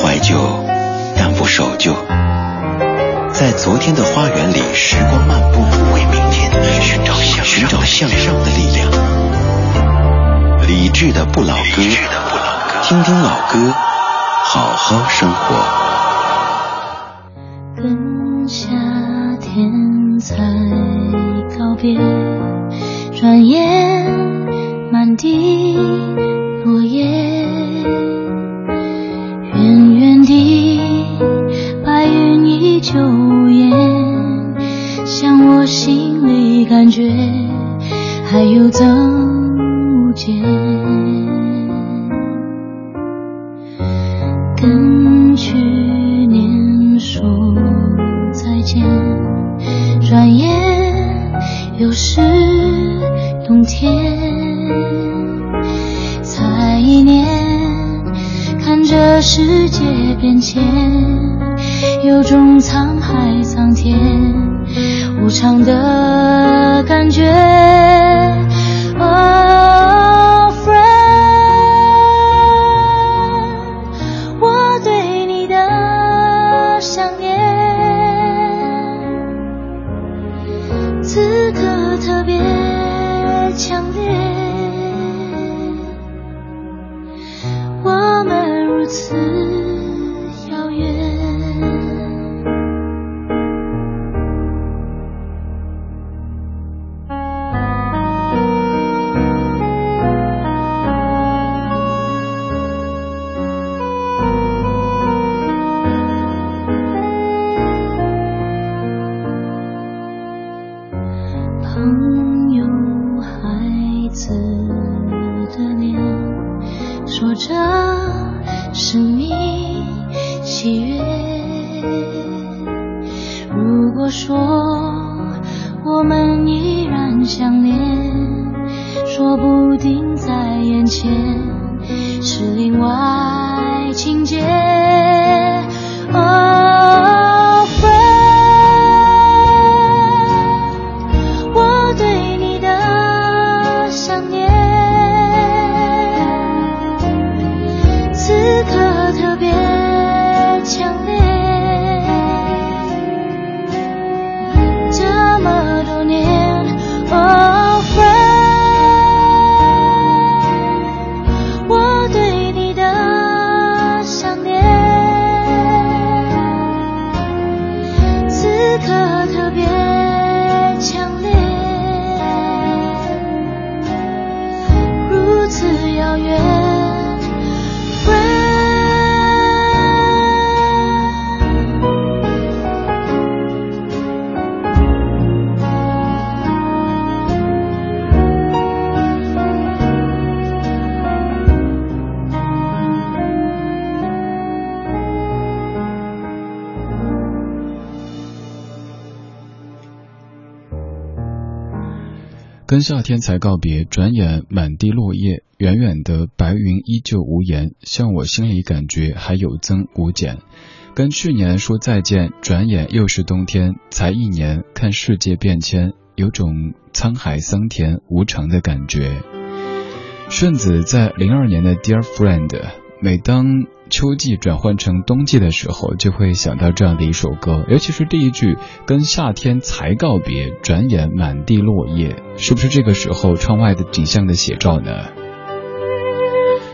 怀旧，但不守旧。在昨天的花园里，时光漫步，为明天寻找向寻找向上的力量。理智的不老歌，听听老歌，好好生活。跟夏天才告别，转眼满地落叶。云依旧无言，像我心里感觉，还有增无减。跟去年说再见，转眼又是冬天，才一年。看着世界变迁，有种沧海桑田无常的感觉。跟夏天才告别，转眼满地落叶，远远的白云依旧无言，像我心里感觉还有增无减。跟去年说再见，转眼又是冬天，才一年，看世界变迁，有种沧海桑田无常的感觉。顺子在零二年的《Dear Friend》，每当秋季转换成冬季的时候，就会想到这样的一首歌，尤其是第一句“跟夏天才告别，转眼满地落叶”，是不是这个时候窗外的景象的写照呢？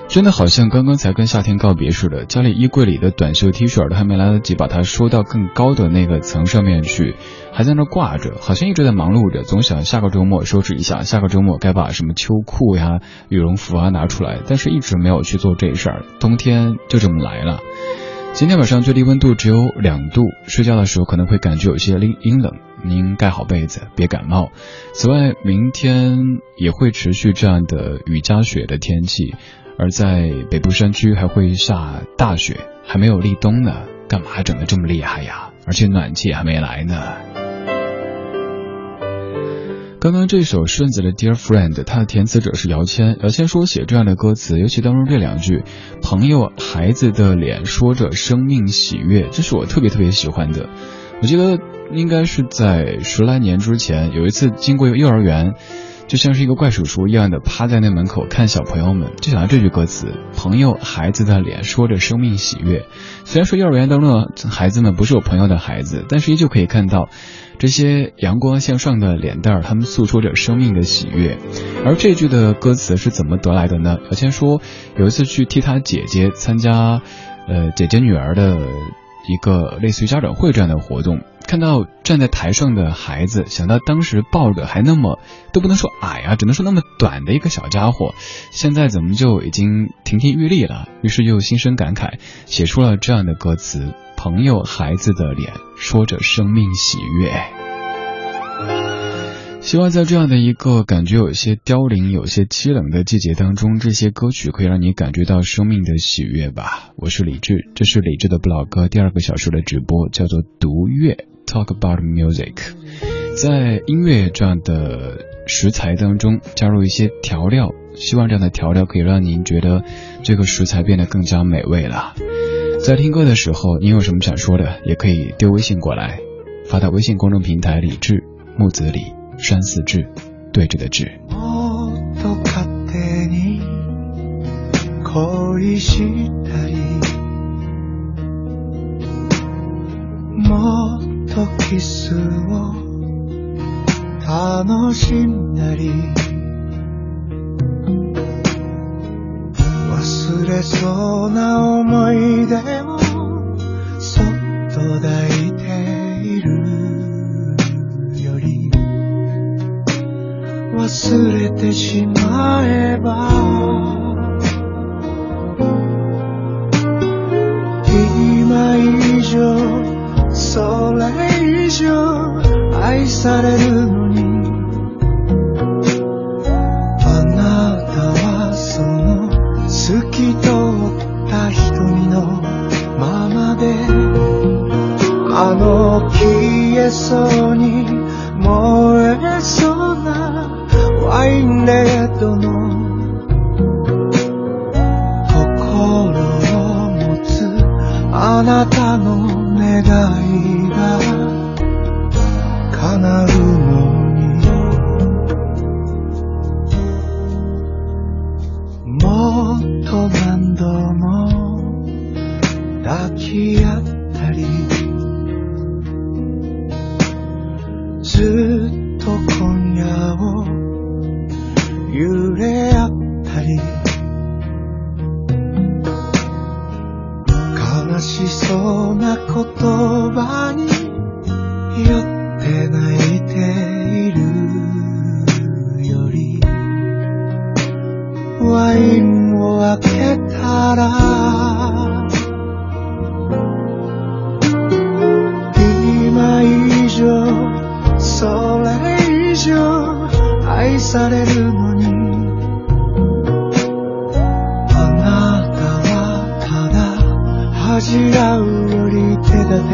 真的好像刚刚才跟夏天告别似的，家里衣柜里的短袖 T 恤都还没来得及把它收到更高的那个层上面去，还在那挂着，好像一直在忙碌着，总想下个周末收拾一下，下个周末该把什么秋裤呀、羽绒服啊拿出来，但是一直没有去做这事儿。冬天就这么来了。今天晚上最低温度只有两度，睡觉的时候可能会感觉有些阴阴冷，您盖好被子，别感冒。此外，明天也会持续这样的雨夹雪的天气。而在北部山区还会下大雪，还没有立冬呢，干嘛整得这么厉害呀？而且暖气还没来呢。刚刚这首顺子的《Dear Friend》，它的填词者是姚谦。姚谦说写这样的歌词，尤其当中这两句“朋友孩子的脸说着生命喜悦”，这是我特别特别喜欢的。我记得应该是在十来年之前，有一次经过幼儿园。就像是一个怪叔叔一样的趴在那门口看小朋友们，就想到这句歌词：朋友孩子的脸说着生命喜悦。虽然说幼儿园当中的孩子们不是我朋友的孩子，但是依旧可以看到这些阳光向上的脸蛋儿，他们诉说着生命的喜悦。而这句的歌词是怎么得来的呢？小千说，有一次去替他姐姐参加，呃，姐姐女儿的。一个类似于家长会这样的活动，看到站在台上的孩子，想到当时抱着还那么都不能说矮啊，只能说那么短的一个小家伙，现在怎么就已经亭亭玉立了？于是又心生感慨，写出了这样的歌词：朋友孩子的脸，说着生命喜悦。希望在这样的一个感觉有些凋零、有些凄冷的季节当中，这些歌曲可以让你感觉到生命的喜悦吧。我是李志，这是李志的不老歌第二个小时的直播，叫做独乐 （Talk about music）。在音乐这样的食材当中加入一些调料，希望这样的调料可以让您觉得这个食材变得更加美味了。在听歌的时候，您有什么想说的，也可以丢微信过来，发到微信公众平台“李志木子李”。山寺志，对着的志。もっと勝手に恋したりもっ とキスを楽しんだり忘れそうな思い出をそっと抱いているより忘れてしまえばれ以上愛されるのに。あなたはその透き通った瞳のままであの消えそうに燃えそうなワインレッドのうな言葉に酔って泣いているよりワインを開けたら今以上それ以上愛される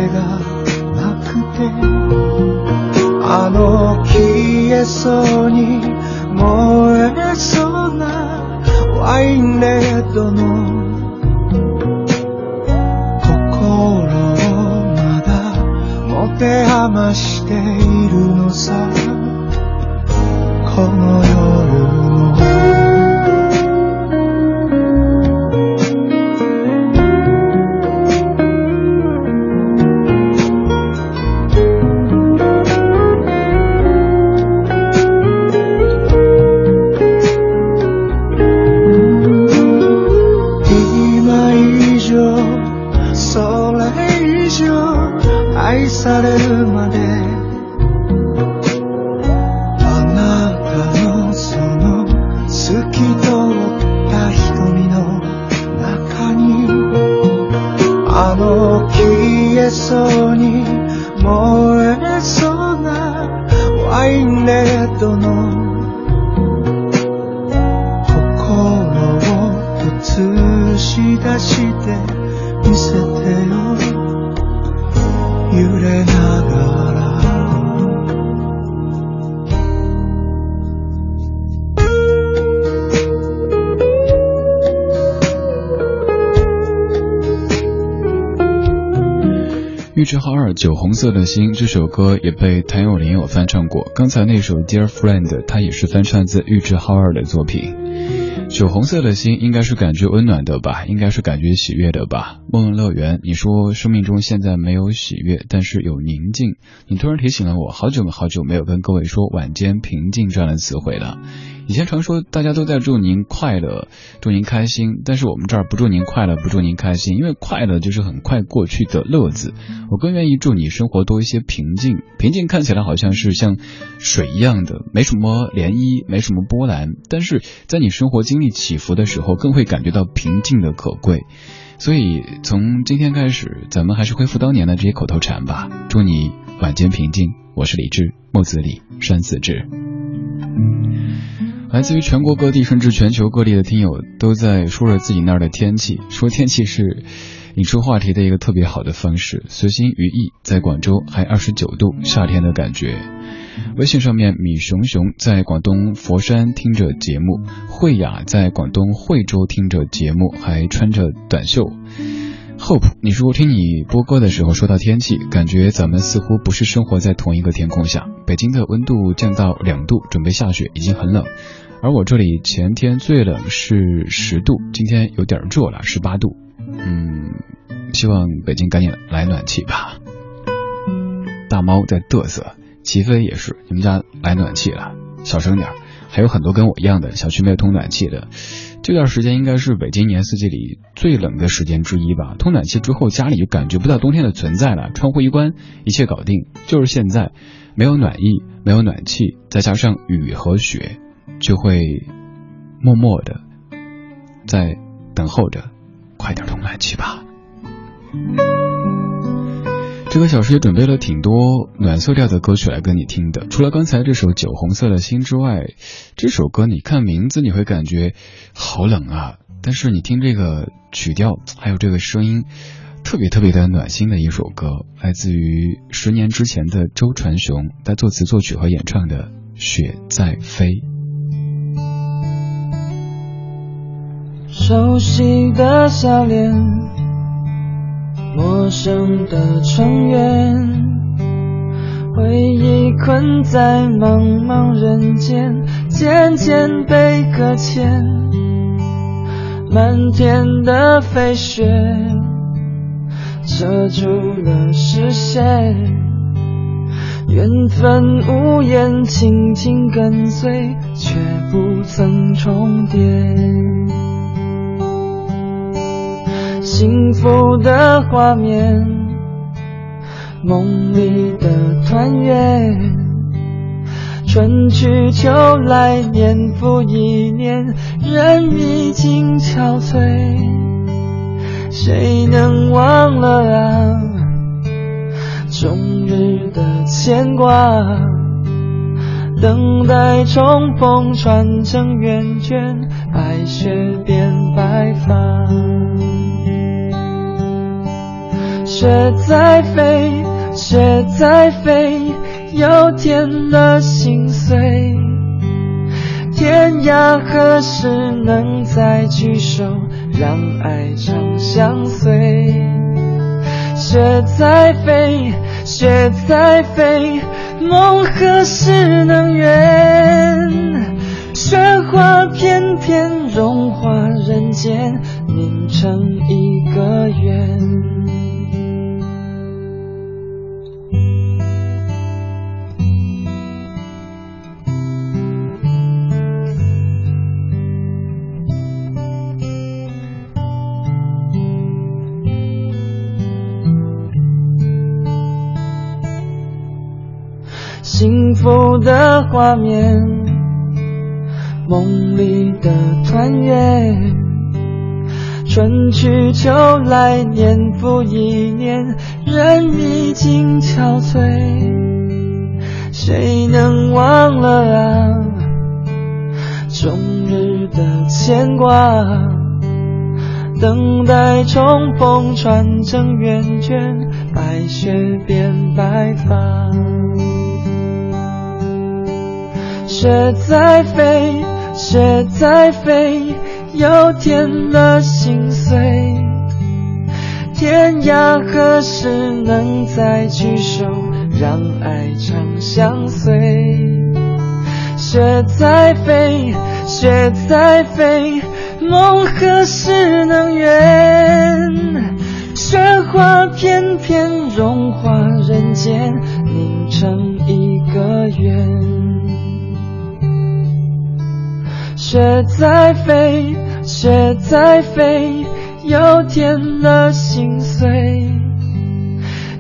手立てがなくてあの消えそうに燃えそうなワインレッドの心をまだ持て余しているのさ。酒红色的心》这首歌也被谭咏麟有翻唱过。刚才那首《Dear Friend》，它也是翻唱自玉置浩二的作品。酒红色的心应该是感觉温暖的吧，应该是感觉喜悦的吧。梦乐园，你说生命中现在没有喜悦，但是有宁静。你突然提醒了我，好久好久没有跟各位说晚间平静这样的词汇了。以前常说大家都在祝您快乐，祝您开心，但是我们这儿不祝您快乐，不祝您开心，因为快乐就是很快过去的乐子。我更愿意祝你生活多一些平静，平静看起来好像是像水一样的，没什么涟漪，没什么波澜，但是在你生活经历起伏的时候，更会感觉到平静的可贵。所以从今天开始，咱们还是恢复当年的这些口头禅吧。祝你晚间平静，我是李志，木子李，山寺志。来自于全国各地甚至全球各地的听友都在说着自己那儿的天气，说天气是引出话题的一个特别好的方式。随心于意，在广州还二十九度，夏天的感觉。微信上面，米熊熊在广东佛山听着节目，慧雅在广东惠州听着节目，还穿着短袖。Hope，你说听你播歌的时候说到天气，感觉咱们似乎不是生活在同一个天空下。北京的温度降到两度，准备下雪，已经很冷。而我这里前天最冷是十度，今天有点热了，十八度。嗯，希望北京赶紧来暖气吧。大猫在嘚瑟，齐飞也是，你们家来暖气了，小声点。还有很多跟我一样的小区没有通暖气的，这段时间应该是北京一年四季里最冷的时间之一吧。通暖气之后，家里就感觉不到冬天的存在了，窗户一关，一切搞定。就是现在，没有暖意，没有暖气，再加上雨和雪。就会默默的在等候着，快点通暖气吧。这个小时也准备了挺多暖色调的歌曲来跟你听的，除了刚才这首《酒红色的心》之外，这首歌你看名字你会感觉好冷啊，但是你听这个曲调还有这个声音，特别特别的暖心的一首歌，来自于十年之前的周传雄，他作词作曲和演唱的《雪在飞》。熟悉的笑脸，陌生的城垣，回忆困在茫茫人间，渐渐被搁浅。漫天的飞雪，遮住了视线，缘分无言，轻轻跟随，却不曾重叠。幸福的画面，梦里的团圆，春去秋来，年复一年，人已经憔悴，谁能忘了啊？终日的牵挂，等待重逢，传承圆圈，白雪变白发。雪在飞，雪在飞，又添了心碎。天涯何时能再聚首，让爱长相随？雪在飞，雪在飞，梦何时能圆？雪花片片融化人间，凝成一个圆。幸福的画面，梦里的团圆，春去秋来，年复一年，人已经憔悴，谁能忘了啊？终日的牵挂，等待重逢，传承圆圈，白雪变白发。雪在飞，雪在飞，又添了心碎。天涯何时能再聚首，让爱长相随。雪在飞，雪在飞，梦何时能圆？雪花片片融化人间，凝成一个圆。雪在飞，雪在飞，又添了心碎。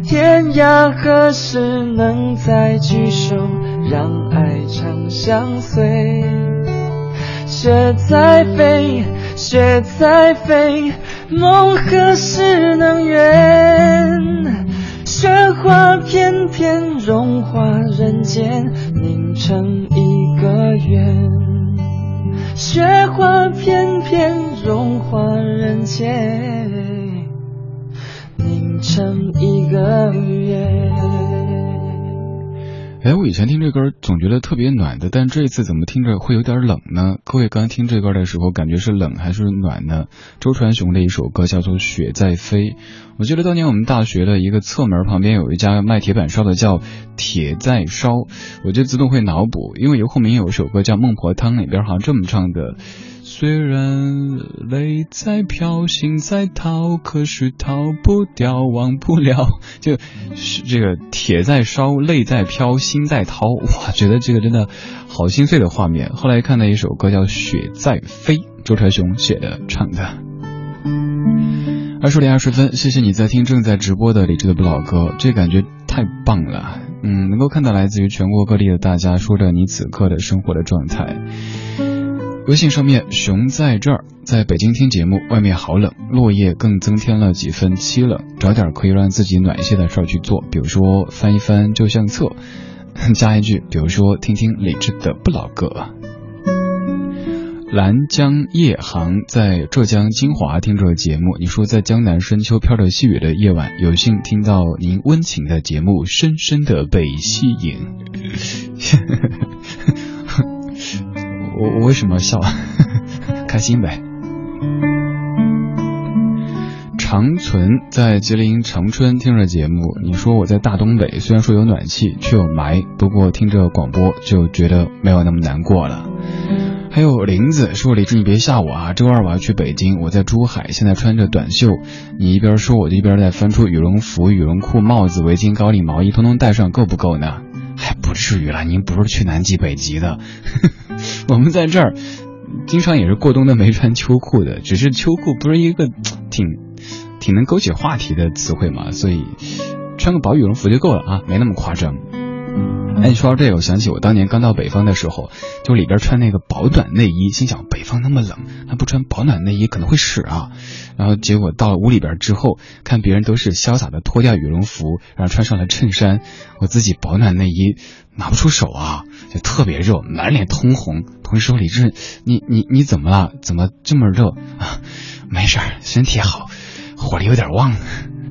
天涯何时能再聚首？让爱长相随。雪在飞，雪在飞，梦何时能圆？雪花片片融化人间，凝成一个圆。雪花片片融化人间，凝成一个圆。哎，我以前听这歌总觉得特别暖的，但这一次怎么听着会有点冷呢？各位刚听这歌的时候，感觉是冷还是暖呢？周传雄的一首歌叫做《雪在飞》，我记得当年我们大学的一个侧门旁边有一家卖铁板烧的，叫铁在烧，我就自动会脑补，因为游鸿明有一首歌叫《孟婆汤》，里边好像这么唱的。虽然泪在飘，心在逃，可是逃不掉，忘不了。就是这个铁在烧，泪在飘，心在逃。哇，觉得这个真的好心碎的画面。后来看到一首歌叫《雪在飞》，周传雄写的唱的。二十点二十分，谢谢你在听正在直播的李志的不老歌，这感觉太棒了。嗯，能够看到来自于全国各地的大家说着你此刻的生活的状态。微信上面，熊在这儿，在北京听节目，外面好冷，落叶更增添了几分凄冷，找点可以让自己暖一些的事去做，比如说翻一翻旧相册，加一句，比如说听听李志的不老歌。兰江夜航在浙江金华听着节目，你说在江南深秋飘着细雨的夜晚，有幸听到您温情的节目，深深的被吸引。我我为什么笑？开心呗。长存在吉林长春听着节目，你说我在大东北，虽然说有暖气，却有霾，不过听着广播就觉得没有那么难过了。还有林子说：“李志，你别吓我啊！周二我要去北京，我在珠海，现在穿着短袖。你一边说，我就一边在翻出羽绒服、羽绒裤、帽子、围巾、高领毛衣，通通带上，够不够呢？还不至于了，您不是去南极、北极的。”我们在这儿经常也是过冬的没穿秋裤的，只是秋裤不是一个 挺挺能勾起话题的词汇嘛，所以穿个薄羽绒服就够了啊，没那么夸张。哎，说到这个，我想起我当年刚到北方的时候，就里边穿那个保暖内衣，心想北方那么冷，那不穿保暖内衣可能会湿啊。然后结果到了屋里边之后，看别人都是潇洒的脱掉羽绒服，然后穿上了衬衫，我自己保暖内衣拿不出手啊，就特别热，满脸通红。同事说：“李志，你你你怎么了？怎么这么热啊？没事儿，身体好，火力有点旺。”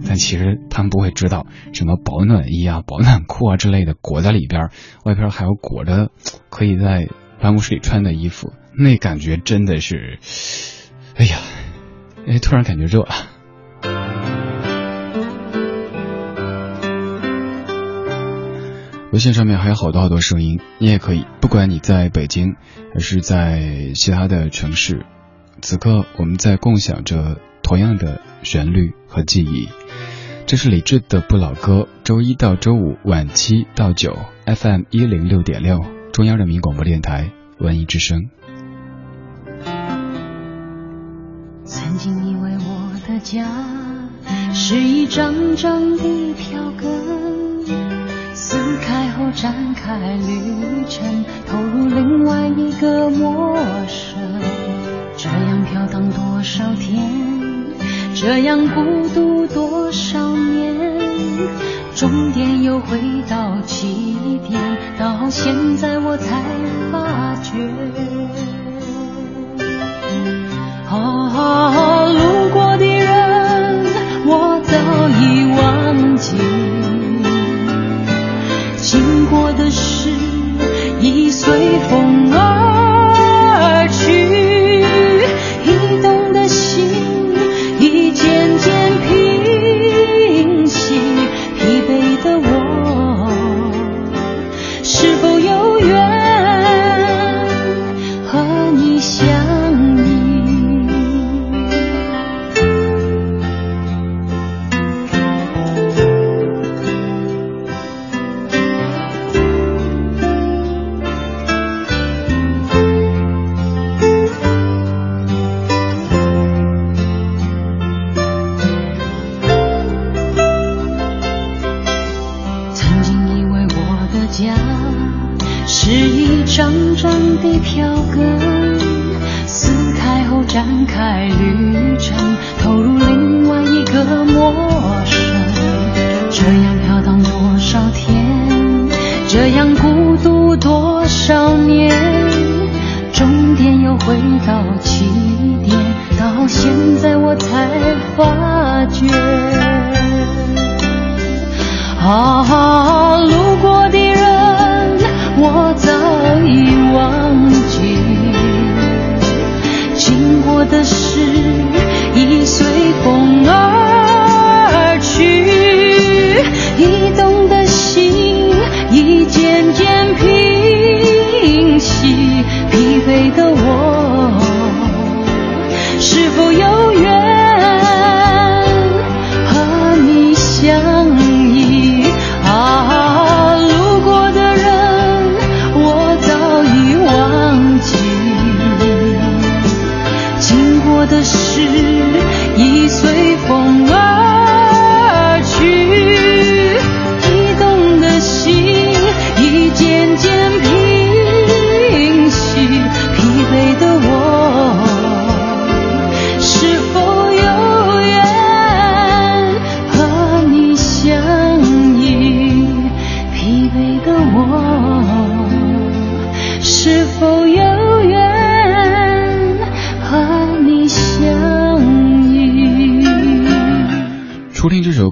但其实他们不会知道，什么保暖衣啊、保暖裤啊之类的裹在里边，外边还有裹着可以在办公室里穿的衣服，那感觉真的是，哎呀，哎，突然感觉热了。微信上面还有好多好多声音，你也可以，不管你在北京还是在其他的城市，此刻我们在共享着同样的旋律和记忆。这是李志的不老歌，周一到周五晚七到九，FM 一零六点六，中央人民广播电台文艺之声。曾经以为我的家是一张张的票根，撕开后展开旅程，投入另外一个陌生，这样飘荡多少天。这样孤独多少年，终点又回到起点，到现在我才发觉。啊，路上涨的票根，撕开后展开旅程，投入另外一个陌生。这样飘荡多少天，这样孤独多少年，终点又回到起点，到现在我才发觉。啊，路过的事已随风而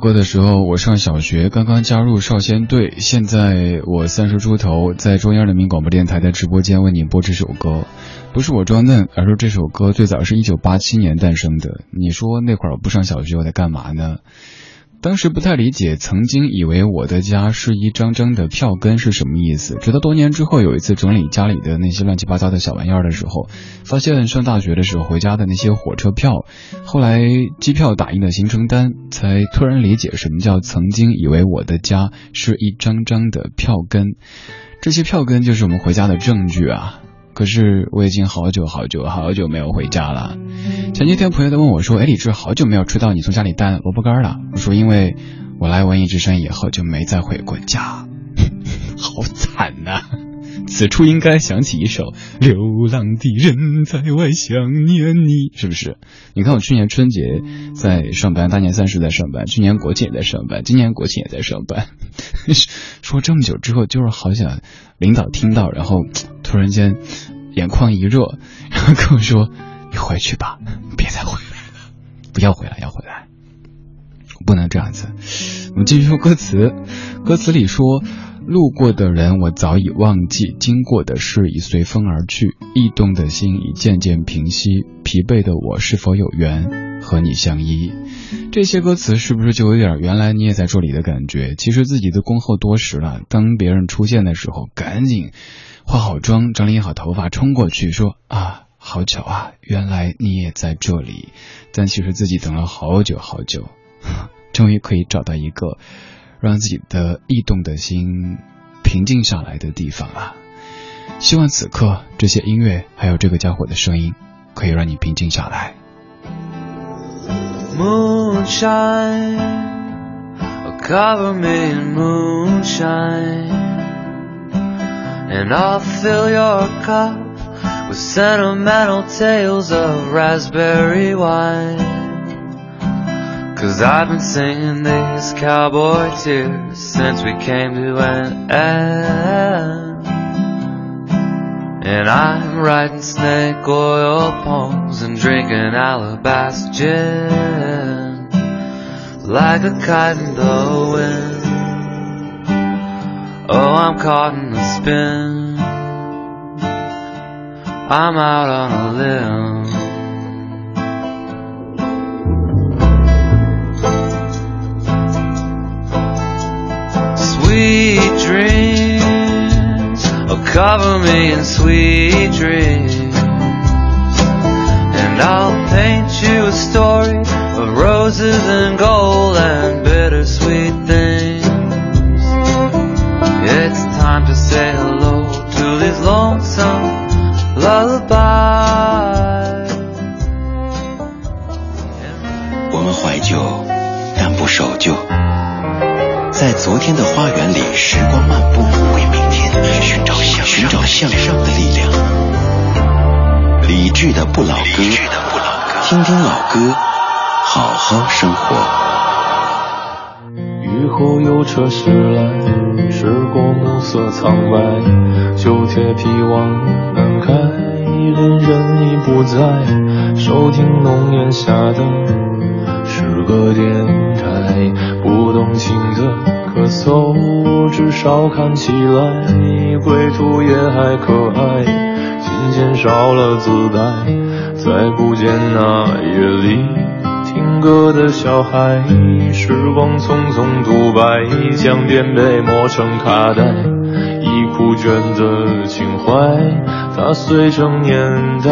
歌的时候，我上小学，刚刚加入少先队。现在我三十出头，在中央人民广播电台的直播间为你播这首歌，不是我装嫩，而是这首歌最早是一九八七年诞生的。你说那会儿我不上小学，我在干嘛呢？当时不太理解，曾经以为我的家是一张张的票根是什么意思。直到多年之后，有一次整理家里的那些乱七八糟的小玩意儿的时候，发现上大学的时候回家的那些火车票，后来机票打印的行程单，才突然理解什么叫曾经以为我的家是一张张的票根。这些票根就是我们回家的证据啊。可是我已经好久好久好久没有回家了。前几天朋友在问我说：“哎，李志，好久没有吃到你从家里带萝卜干了。”我说：“因为我来文艺之声以后就没再回过家，好惨呐、此处应该想起一首《流浪的人在外想念你》，是不是？你看我去年春节在上班，大年三十在上班，去年国庆也在上班，今年国庆也在上班。说这么久之后，就是好想领导听到，然后突然间眼眶一热，然后跟我说：“你回去吧，别再回来了，不要回来，要回来。”不能这样子。我们继续说歌词，歌词里说。路过的人我早已忘记，经过的事已随风而去，驿动的心已渐渐平息，疲惫的我是否有缘和你相依？这些歌词是不是就有点原来你也在这里的感觉？其实自己都恭候多时了，当别人出现的时候，赶紧化好妆，整理好头发，冲过去说啊，好巧啊，原来你也在这里。但其实自己等了好久好久，终于可以找到一个。让自己的异动的心平静下来的地方啊！希望此刻这些音乐还有这个家伙的声音，可以让你平静下来。Moonshine, oh, cover me in moonshine, and I'll fill your cup with sentimental tales of raspberry wine. Cause I've been singing these cowboy tears since we came to an end. And I'm writing snake oil poems and drinking alabaster gin like a kite in the wind. Oh, I'm caught in a spin. I'm out on a limb. Sweet dreams. Oh, cover me in sweet dreams. And I'll paint you a story of roses and gold 昨天的花园里，时光漫步，为明天。寻找向寻找向上的力量。理智的不老歌，听听老歌，好好生活。雨后有车驶来，驶过暮色苍白，旧铁皮往南开，恋人已不在，收听浓烟下的是个电台，不动情的。咳嗽，至少看起来归途也还可爱。琴键少了姿态，再不见那夜里听歌的小孩。时光匆匆独白，将颠沛磨成卡带，已枯卷的情怀，踏碎成年代。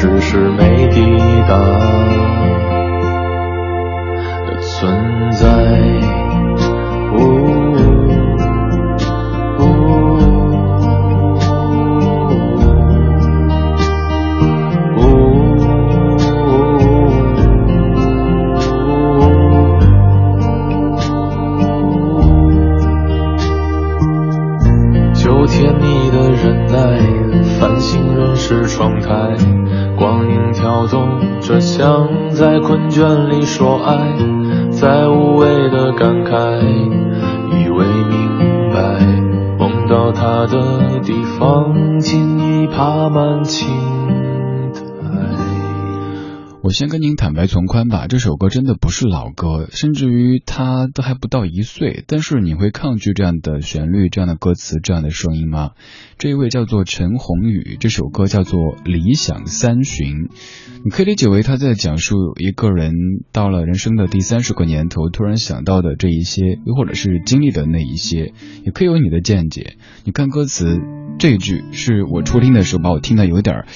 只是没抵达的存在。就甜蜜的忍耐，繁星润湿窗台像在困倦里说爱，在无谓的感慨，以为明白，梦到他的地方，竟已爬满青。我先跟您坦白从宽吧，这首歌真的不是老歌，甚至于他都还不到一岁。但是你会抗拒这样的旋律、这样的歌词、这样的声音吗？这一位叫做陈鸿宇，这首歌叫做《理想三旬》，你可以理解为他在讲述一个人到了人生的第三十个年头，突然想到的这一些，又或者是经历的那一些，也可以有你的见解。你看歌词，这一句是我初听的时候把我听的有点儿。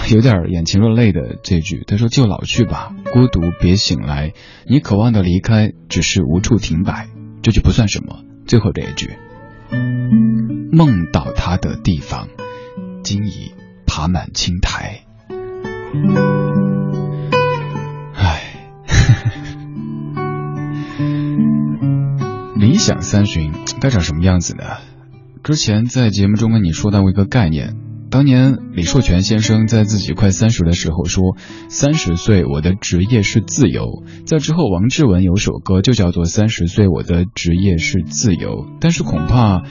有点眼前落泪的这句，他说：“就老去吧，孤独别醒来。你渴望的离开，只是无处停摆。”这句不算什么。最后这一句，梦到他的地方，今已爬满青苔。唉，理想三旬该长什么样子呢？之前在节目中跟你说到过一个概念。当年李寿全先生在自己快三十的时候说：“三十岁我的职业是自由。”在之后，王志文有首歌就叫做《三十岁我的职业是自由》。但是恐怕，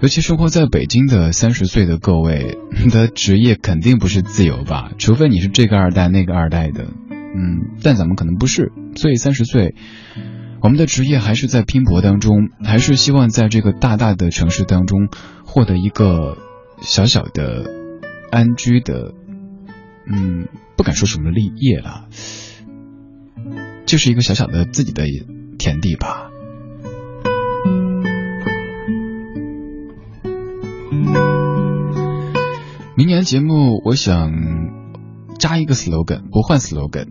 尤其生活在北京的三十岁的各位 的职业肯定不是自由吧？除非你是这个二代那个二代的。嗯，但咱们可能不是。所以三十岁，我们的职业还是在拼搏当中，还是希望在这个大大的城市当中获得一个小小的安居的，嗯，不敢说什么立业了，就是一个小小的自己的田地吧。明年节目我想加一个 slogan，不换 slogan，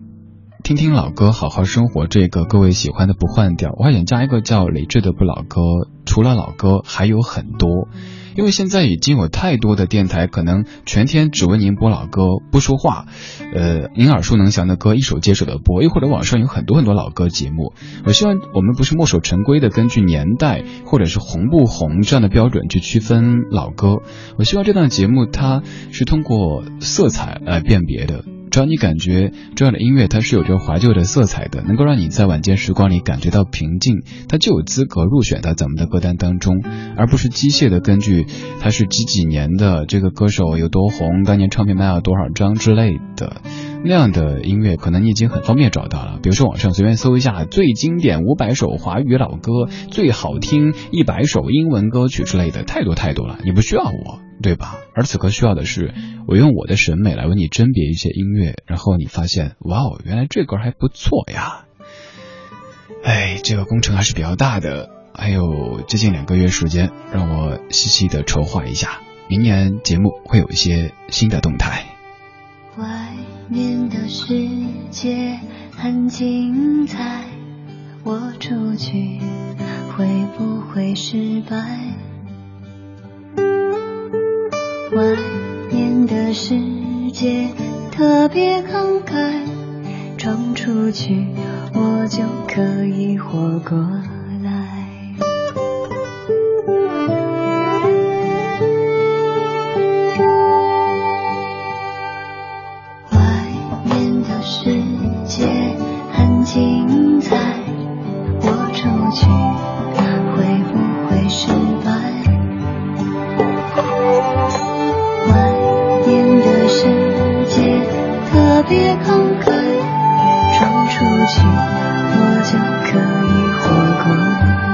听听老歌，好好生活。这个各位喜欢的不换掉，我还想加一个叫理智的不老歌。除了老歌，还有很多。因为现在已经有太多的电台，可能全天只为您播老歌，不说话，呃，您耳熟能详的歌一首接着的播，又或者网上有很多很多老歌节目。我希望我们不是墨守成规的，根据年代或者是红不红这样的标准去区分老歌。我希望这档节目它是通过色彩来辨别的。只要你感觉这样的音乐它是有着怀旧的色彩的，能够让你在晚间时光里感觉到平静，它就有资格入选到咱们的歌单当中，而不是机械的根据它是几几年的这个歌手有多红，当年唱片卖了多少张之类的。那样的音乐可能你已经很方便找到了，比如说网上随便搜一下最经典五百首华语老歌，最好听一百首英文歌曲之类的，太多太多了，你不需要我，对吧？而此刻需要的是我用我的审美来为你甄别一些音乐，然后你发现，哇哦，原来这歌还不错呀！哎，这个工程还是比较大的，还有接近两个月时间，让我细细的筹划一下，明年节目会有一些新的动态。外面的世界很精彩，我出去会不会失败？外面的世界特别慷慨，闯出去我就可以活过我就可以活过。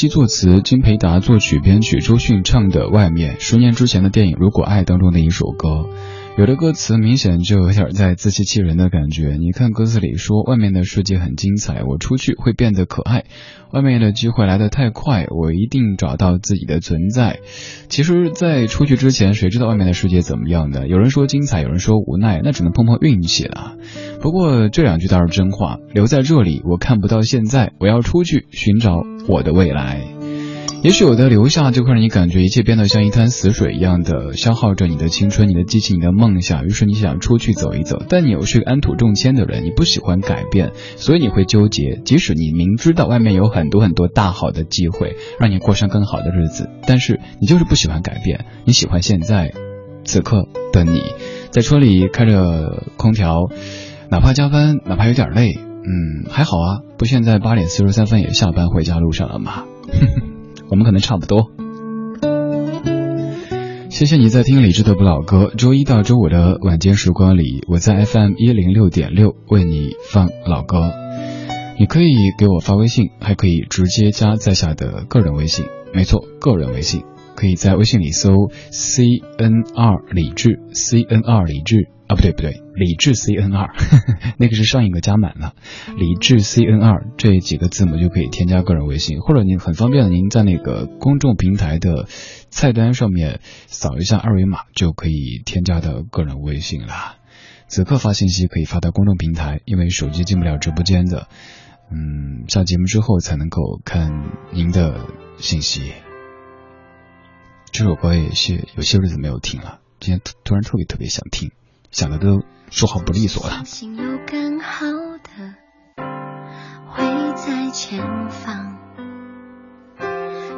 再回来。由林林夕作词，金培达作曲编曲，周迅唱的《外面》，十年之前的电影《如果爱》当中的一首歌。有的歌词明显就有点在自欺欺人的感觉。你看歌词里说，外面的世界很精彩，我出去会变得可爱。外面的机会来得太快，我一定找到自己的存在。其实，在出去之前，谁知道外面的世界怎么样的？有人说精彩，有人说无奈，那只能碰碰运气了。不过这两句倒是真话。留在这里，我看不到现在，我要出去寻找我的未来。也许有的留下就会让你感觉一切变得像一滩死水一样的消耗着你的青春、你的激情、你的梦想。于是你想出去走一走，但你又是个安土重迁的人，你不喜欢改变，所以你会纠结。即使你明知道外面有很多很多大好的机会，让你过上更好的日子，但是你就是不喜欢改变。你喜欢现在，此刻的你，在车里开着空调，哪怕加班，哪怕有点累，嗯，还好啊，不现在八点四十三分也下班回家路上了吗？我们可能差不多。谢谢你在听李志的不老歌。周一到周五的晚间时光里，我在 FM 一零六点六为你放老歌。你可以给我发微信，还可以直接加在下的个人微信。没错，个人微信，可以在微信里搜 C N R 李志，C N R 李志。啊，不对不对，李智 C N R，那个是上一个加满了，李智 C N R 这几个字母就可以添加个人微信，或者您很方便的，您在那个公众平台的菜单上面扫一下二维码就可以添加的个人微信了。此刻发信息可以发到公众平台，因为手机进不了直播间的，嗯，下节目之后才能够看您的信息。这首歌也是有些日子没有听了，今天突然特别特别想听。想的都说话不利索了。相信有更好的会在前方，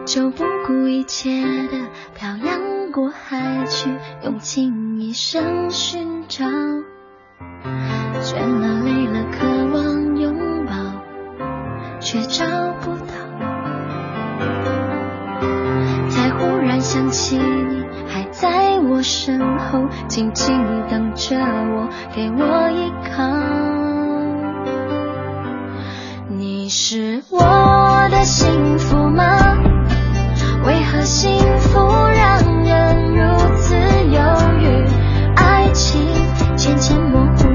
就不顾一切的漂洋过海去，用尽一生寻找。倦了累了，渴望拥抱，却找不到。想起你。还在我身后，静静等着我，给我依靠。你是我的幸福吗？为何幸福让人如此犹豫？爱情渐渐模糊，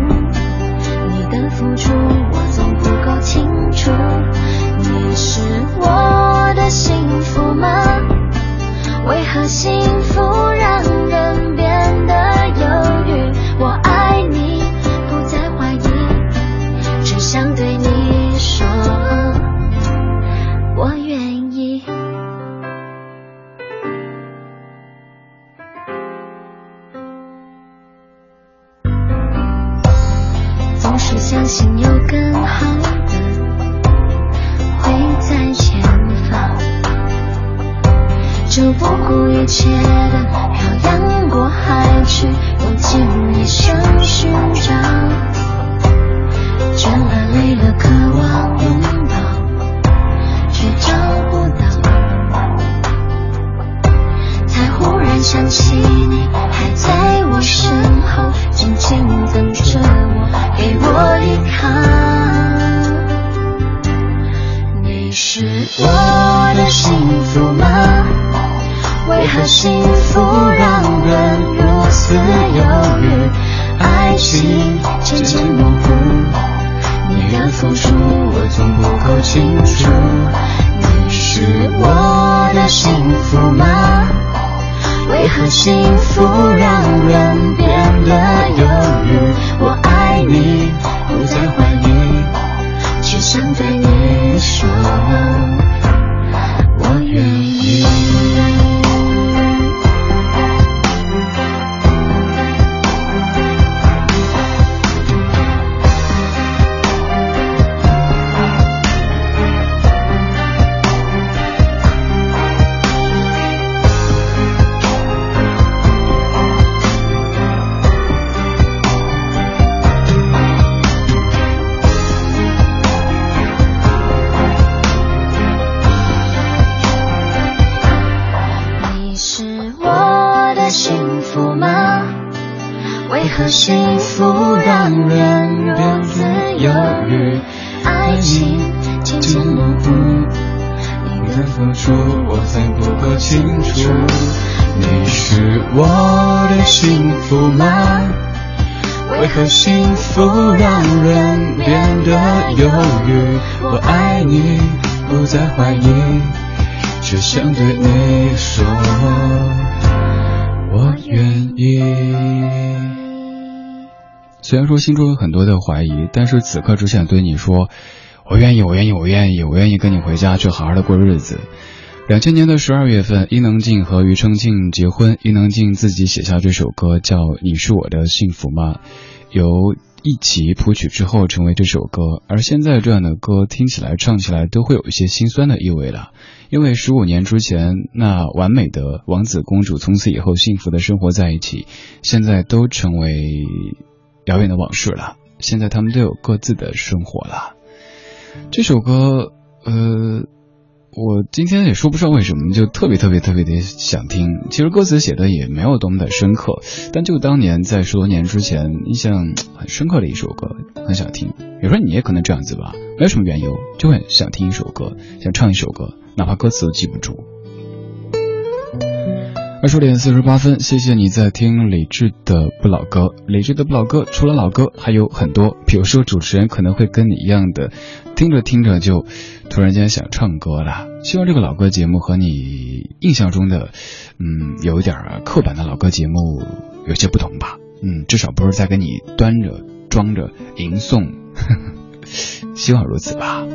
你的付出我总不够清楚。你是我的幸福吗？和幸福让写的漂洋过海去，用尽一生为何幸福让人如此犹豫？爱情渐渐模糊，你的付出我总不够清楚。你是我的幸福吗？为何幸福让人变得犹虽然说心中有很多的怀疑，但是此刻只想对你说，我愿意，我愿意，我愿意，我愿意跟你回家去好好的过日子。两千年的十二月份，伊能静和庾澄庆结婚，伊能静自己写下这首歌叫《你是我的幸福吗》，由一起谱曲之后成为这首歌。而现在这样的歌听起来、唱起来都会有一些心酸的意味了，因为十五年之前那完美的王子公主从此以后幸福的生活在一起，现在都成为遥远的往事了。现在他们都有各自的生活了。这首歌，呃。我今天也说不上为什么，就特别特别特别的想听。其实歌词写的也没有多么的深刻，但就当年在十多年之前，印象很深刻的一首歌，很想听。有时候你也可能这样子吧，没有什么缘由，就很想听一首歌，想唱一首歌，哪怕歌词都记不住。二十点四十八分，谢谢你在听李志的不老歌。李志的不老歌除了老歌还有很多，比如说主持人可能会跟你一样的，听着听着就突然间想唱歌了。希望这个老歌节目和你印象中的，嗯，有一点刻板的老歌节目有些不同吧。嗯，至少不是在给你端着装着吟诵，希望如此吧。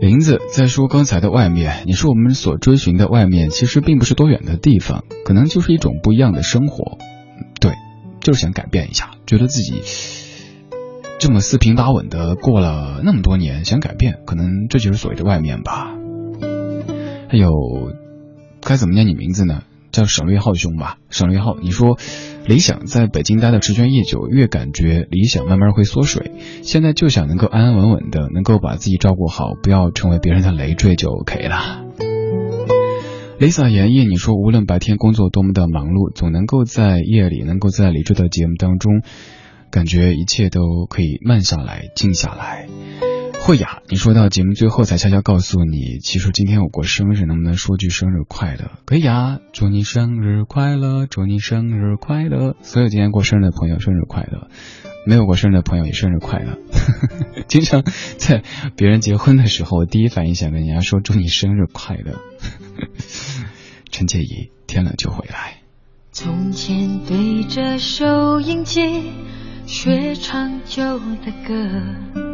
林子在说刚才的外面，你说我们所追寻的外面，其实并不是多远的地方，可能就是一种不一样的生活。对，就是想改变一下，觉得自己这么四平八稳的过了那么多年，想改变，可能这就是所谓的外面吧。还有，该怎么念你名字呢？叫省略号兄吧，省略号。你说理想在北京待的时间越久，越感觉理想慢慢会缩水。现在就想能够安安稳稳的，能够把自己照顾好，不要成为别人的累赘就 OK 了。Lisa 言叶，你说无论白天工作多么的忙碌，总能够在夜里，能够在理智的节目当中，感觉一切都可以慢下来，静下来。慧雅，你说到节目最后才悄悄告诉你，其实今天我过生日，能不能说句生日快乐？可以啊，祝你生日快乐，祝你生日快乐。所有今天过生日的朋友，生日快乐！没有过生日的朋友也生日快乐。经常在别人结婚的时候，我第一反应想跟人家说祝你生日快乐。陈洁仪，天冷就回来。从前对着收音机学唱旧的歌。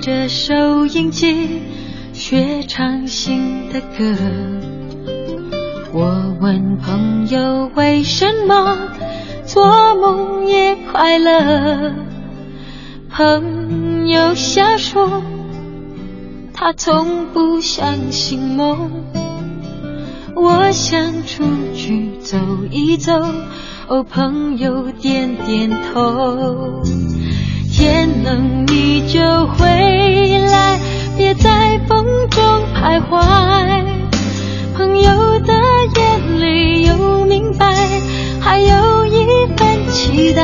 着收音机学唱新的歌。我问朋友为什么做梦也快乐？朋友笑说。他从不相信梦，我想出去走一走。哦，朋友点点头。天冷你就回来，别在风中徘徊。朋友的眼里有明白，还有一份期待。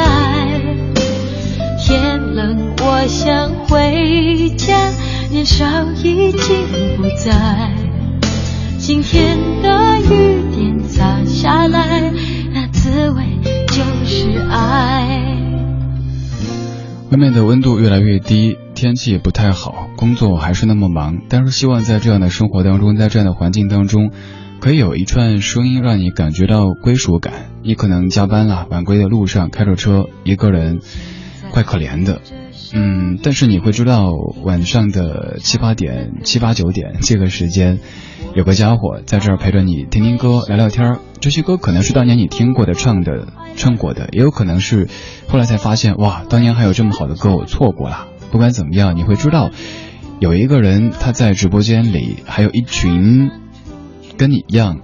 天冷，我想回家。年少已经不在，今天的雨点洒下来，那滋味外面的温度越来越低，天气也不太好，工作还是那么忙，但是希望在这样的生活当中，在这样的环境当中，可以有一串声音让你感觉到归属感。你可能加班了，晚归的路上开着车，一个人，怪可怜的。嗯，但是你会知道，晚上的七八点、七八九点这个时间，有个家伙在这儿陪着你听听歌、聊聊天儿。这些歌可能是当年你听过的、唱的、唱过的，也有可能是后来才发现，哇，当年还有这么好的歌，我错过了。不管怎么样，你会知道，有一个人他在直播间里，还有一群跟你一样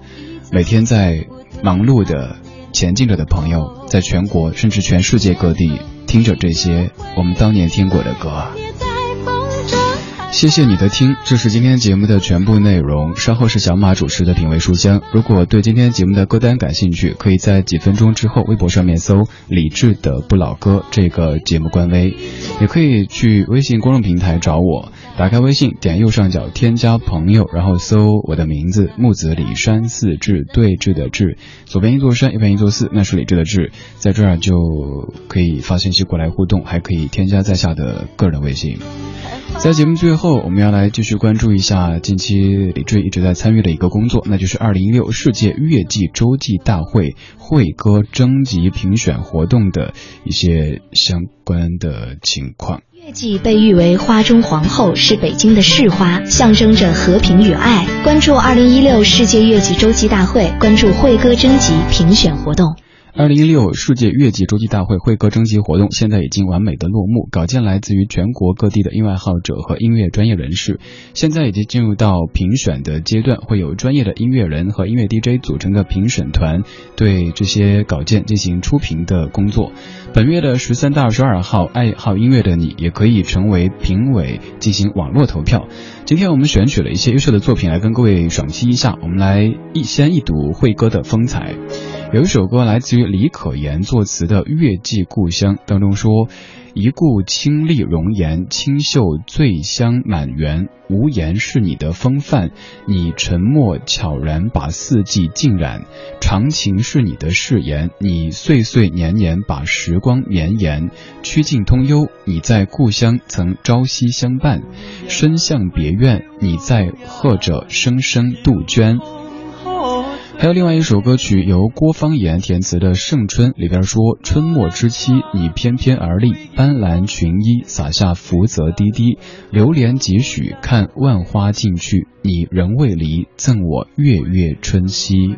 每天在忙碌的前进着的朋友，在全国甚至全世界各地。听着这些我们当年听过的歌，谢谢你的听，这是今天节目的全部内容。稍后是小马主持的品味书香。如果对今天节目的歌单感兴趣，可以在几分钟之后微博上面搜“李志的不老歌”这个节目官微，也可以去微信公众平台找我。打开微信，点右上角添加朋友，然后搜我的名字木子李山寺志对峙的志，左边一座山，右边一座寺，那是李志的志，在这儿就可以发信息过来互动，还可以添加在下的个人微信。在节目最后，我们要来继续关注一下近期李志一直在参与的一个工作，那就是二零一六世界乐季洲际大会会歌征集评选活动的一些相关的情况。月季被誉为花中皇后，是北京的市花，象征着和平与爱。关注二零一六世界乐季洲际大会，关注会歌征集评选活动。二零一六世界乐季洲际大会会歌征集活动现在已经完美的落幕，稿件来自于全国各地的音乐爱好者和音乐专业人士，现在已经进入到评选的阶段，会有专业的音乐人和音乐 DJ 组成的评审团对这些稿件进行初评的工作。本月的十三到二十二号，爱好音乐的你也可以成为评委进行网络投票。今天我们选取了一些优秀的作品来跟各位赏析一下，我们来一先一睹慧哥的风采。有一首歌来自于李可言作词的《月季故乡》当中说：“一顾清丽容颜，清秀醉香满园。无言是你的风范，你沉默悄然把四季浸染。长情是你的誓言，你岁岁年年把时光绵延。曲径通幽，你在故乡曾朝夕相伴。深巷别院，你在和着声声杜鹃。”还有另外一首歌曲，由郭方言填词的《盛春》，里边说：“春末之期，你翩翩而立，斑斓裙衣洒下福泽滴滴，流连几许，看万花尽去，你仍未离，赠我月月春熙。”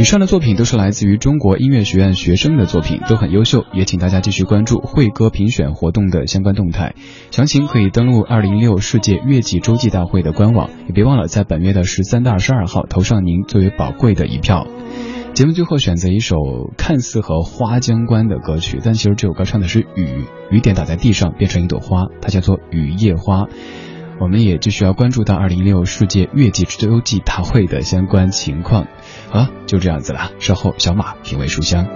以上的作品都是来自于中国音乐学院学生的作品，都很优秀，也请大家继续关注会歌评选活动的相关动态，详情可以登录二零一六世界乐季洲际大会的官网，也别忘了在本月的十三到二十二号投上您最为宝贵的一票。节目最后选择一首看似和花相关的歌曲，但其实这首歌唱的是雨，雨点打在地上变成一朵花，它叫做雨夜花。我们也继续要关注到二零一六世界乐季洲际大会的相关情况。好，就这样子了。稍后小马品味书香。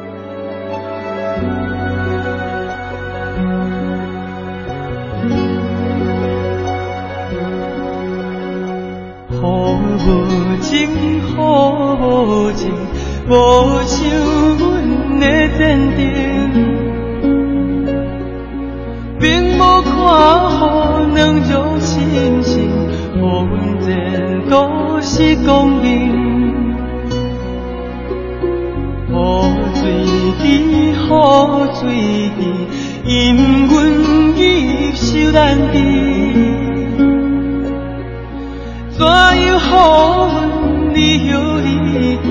好无情，好无情，无像阮的坚定。并无看好两种心情，予阮前途是光明。雨水滴，雨水滴，因阮已受难滴。怎样予阮离乡离去，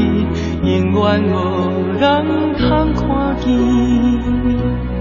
永远无人通看见。